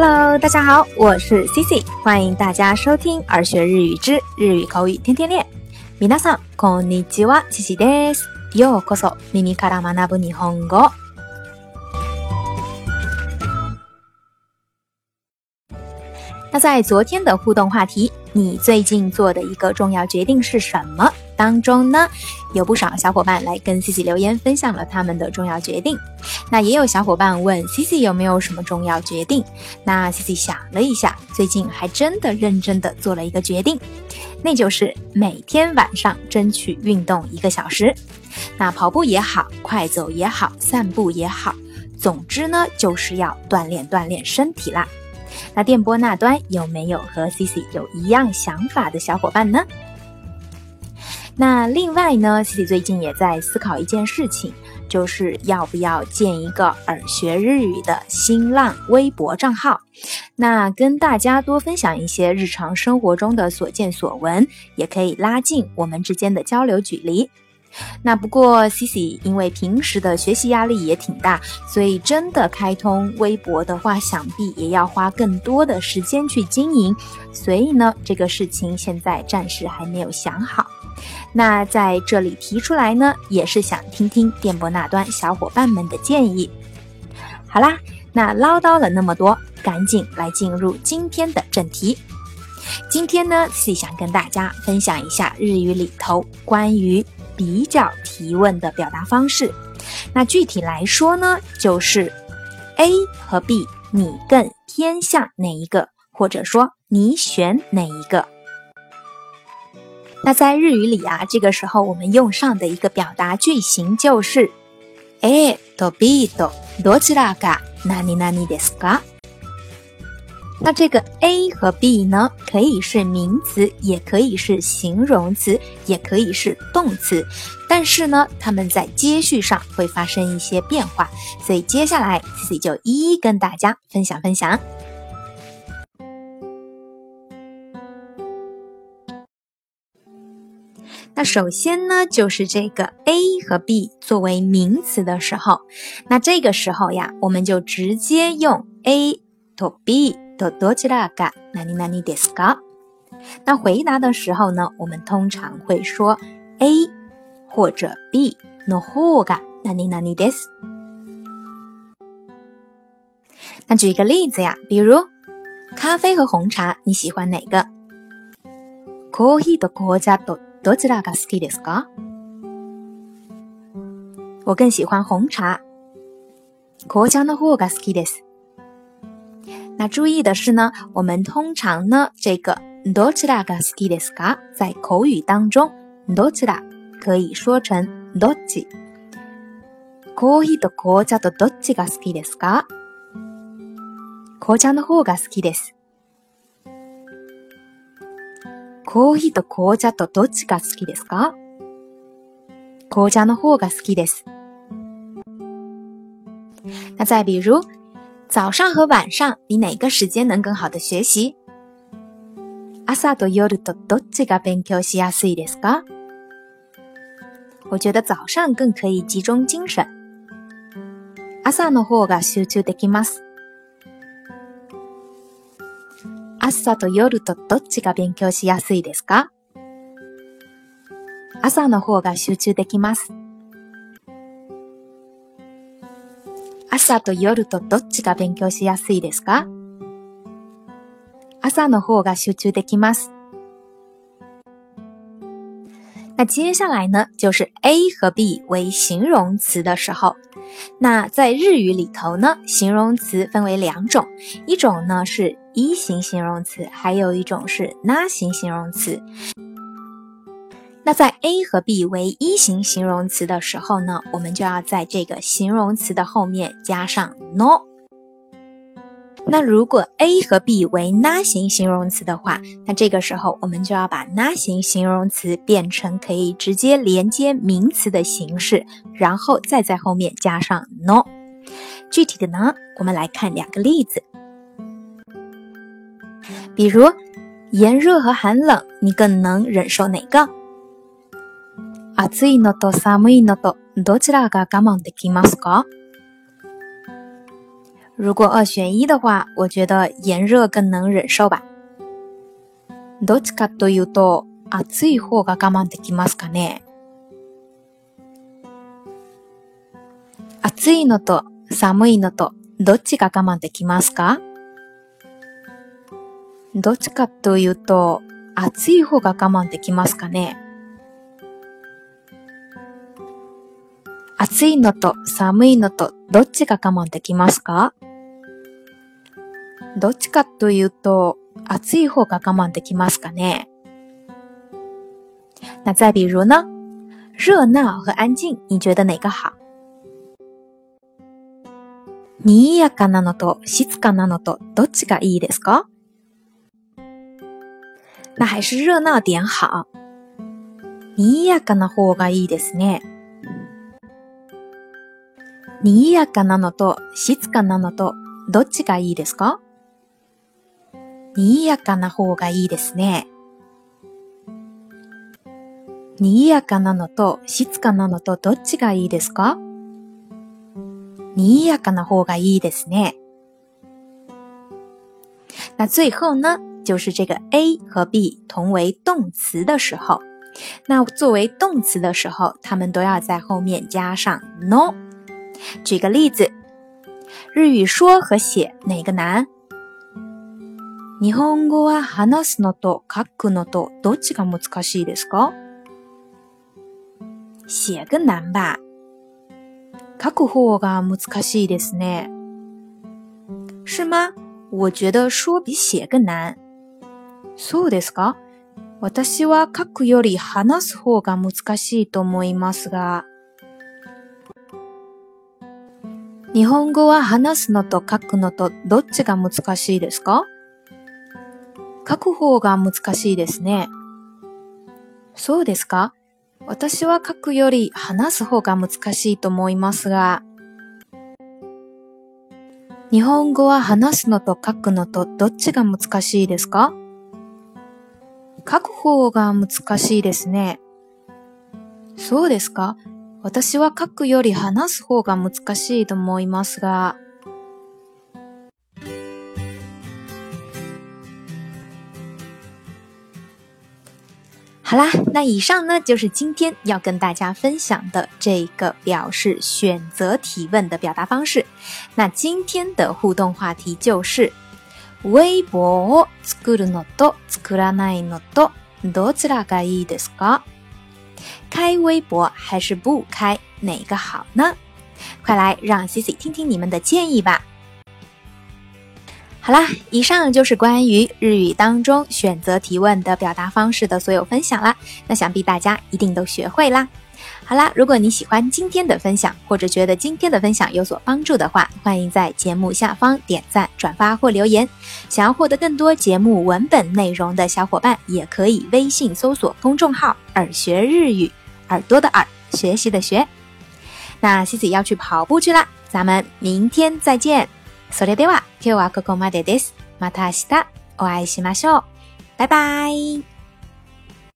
Hello，大家好，我是 Cici，欢迎大家收听《儿学日语之日语口语天天练》。皆さんこんにちは、Cici です。ようこそ、耳から学ぶ日本語。那在昨天的互动话题，你最近做的一个重要决定是什么？当中呢，有不少小伙伴来跟 Cici 留言，分享了他们的重要决定。那也有小伙伴问 Cici 有没有什么重要决定？那 Cici 想了一下，最近还真的认真的做了一个决定，那就是每天晚上争取运动一个小时。那跑步也好，快走也好，散步也好，总之呢，就是要锻炼锻炼身体啦。那电波那端有没有和 Cici 有一样想法的小伙伴呢？那另外呢，西西最近也在思考一件事情，就是要不要建一个耳学日语的新浪微博账号。那跟大家多分享一些日常生活中的所见所闻，也可以拉近我们之间的交流距离。那不过西西因为平时的学习压力也挺大，所以真的开通微博的话，想必也要花更多的时间去经营。所以呢，这个事情现在暂时还没有想好。那在这里提出来呢，也是想听听电波那端小伙伴们的建议。好啦，那唠叨了那么多，赶紧来进入今天的正题。今天呢是想跟大家分享一下日语里头关于比较提问的表达方式。那具体来说呢，就是 A 和 B，你更偏向哪一个，或者说你选哪一个？那在日语里啊，这个时候我们用上的一个表达句型就是，A 诶，どびど逻辑だか、なになにですか？那这个 A 和 B 呢，可以是名词，也可以是形容词，也可以是动词，但是呢，它们在接续上会发生一些变化，所以接下来自己就一一跟大家分享分享。那首先呢，就是这个 A 和 B 作为名词的时候，那这个时候呀，我们就直接用 A to B 的多吉拉嘎，那你那你得那回答的时候呢，我们通常会说 A 或者 B 诺后嘎，那你那你那举一个例子呀，比如咖啡和红茶，你喜欢哪个？咖啡的国家多。多ちらが好きですか？我更喜欢红茶。紅茶の方が好きです。那注意的是呢，我们通常呢，这个多ちらが好きですか，在口语当中，多ちら可以说成多ち。コーヒーと紅茶ど多知が好きですか？紅茶の方が好きです。コーヒーと紅茶とどっちが好きですか紅茶の方が好きです。那再比如，早上和晚上你哪个时间能更好的学习？朝と夜とどっちが勉強しやすいですか？我觉得早上更可以集中精神。朝の方が集中できます。朝と夜とどっちが勉強しやすいですか朝の方が集中できます。朝と夜とどっちが勉強しやすいですか朝の方が集中できます。那接下来呢，就是 A 和 B 为形容词的时候，那在日语里头呢，形容词分为两种，一种呢是一型形容词，还有一种是那型形容词。那在 A 和 B 为一型形容词的时候呢，我们就要在这个形容词的后面加上 no。那如果 A 和 B 为拉型形容词的话，那这个时候我们就要把拉型形容词变成可以直接连接名词的形式，然后再在后面加上 no。具体的呢，我们来看两个例子。比如，炎热和寒冷，你更能忍受哪个？如果二选一的话，我觉得炎热更能忍受吧。どっちかというと、暑い方が我慢できますかね。暑いのと寒いのとどっちが我慢できますかどっちかというと、暑い方が我慢できますかね暑いのと寒いのとどっちが我慢できますかどっちかというと、暑い方が我慢できますかね。那再比如呢？热闹和安静，你觉得哪个好？にぎやかなのと静かなのとどっちがいいですか？那还是热闹点好。にぎやかな方がいいですね。にぎやかなのと静かなのとどっちがいいですか？賑やかな方がいいですね。賑やかなのと静かなのとどっちがいいですか賑やかな方がいいですね。那最後呢，就是这个 A 和 B 同为动词的时候，那作为动词的时候，它们都要在后面加上 no。举个例子，日语说和写哪个难？日本語は話すのと書くのとどっちが難しいですか写更難吧。書く方が難しいですね。是吗我觉得说比写更难。そうですか私は書くより話す方が難しいと思いますが。日本語は話すのと書くのとどっちが難しいですか書く方が難しいですね。そうですか私は書くより話す方が難しいと思いますが、日本語は話すのと書くのとどっちが難しいですか書く方が難しいですね。そうですか私は書くより話す方が難しいと思いますが、好啦，那以上呢就是今天要跟大家分享的这个表示选择提问的表达方式。那今天的互动话题就是，微博を作るのと作らないのとどちらがいいですか？开微博还是不开，哪个好呢？快来让 Cici 听听你们的建议吧。好啦，以上就是关于日语当中选择提问的表达方式的所有分享啦。那想必大家一定都学会啦。好啦，如果你喜欢今天的分享，或者觉得今天的分享有所帮助的话，欢迎在节目下方点赞、转发或留言。想要获得更多节目文本内容的小伙伴，也可以微信搜索公众号“耳学日语”，耳朵的耳，学习的学。那西子要去跑步去啦，咱们明天再见。それでは今日はここまでです。また明日お会いしましょう。バイバイ。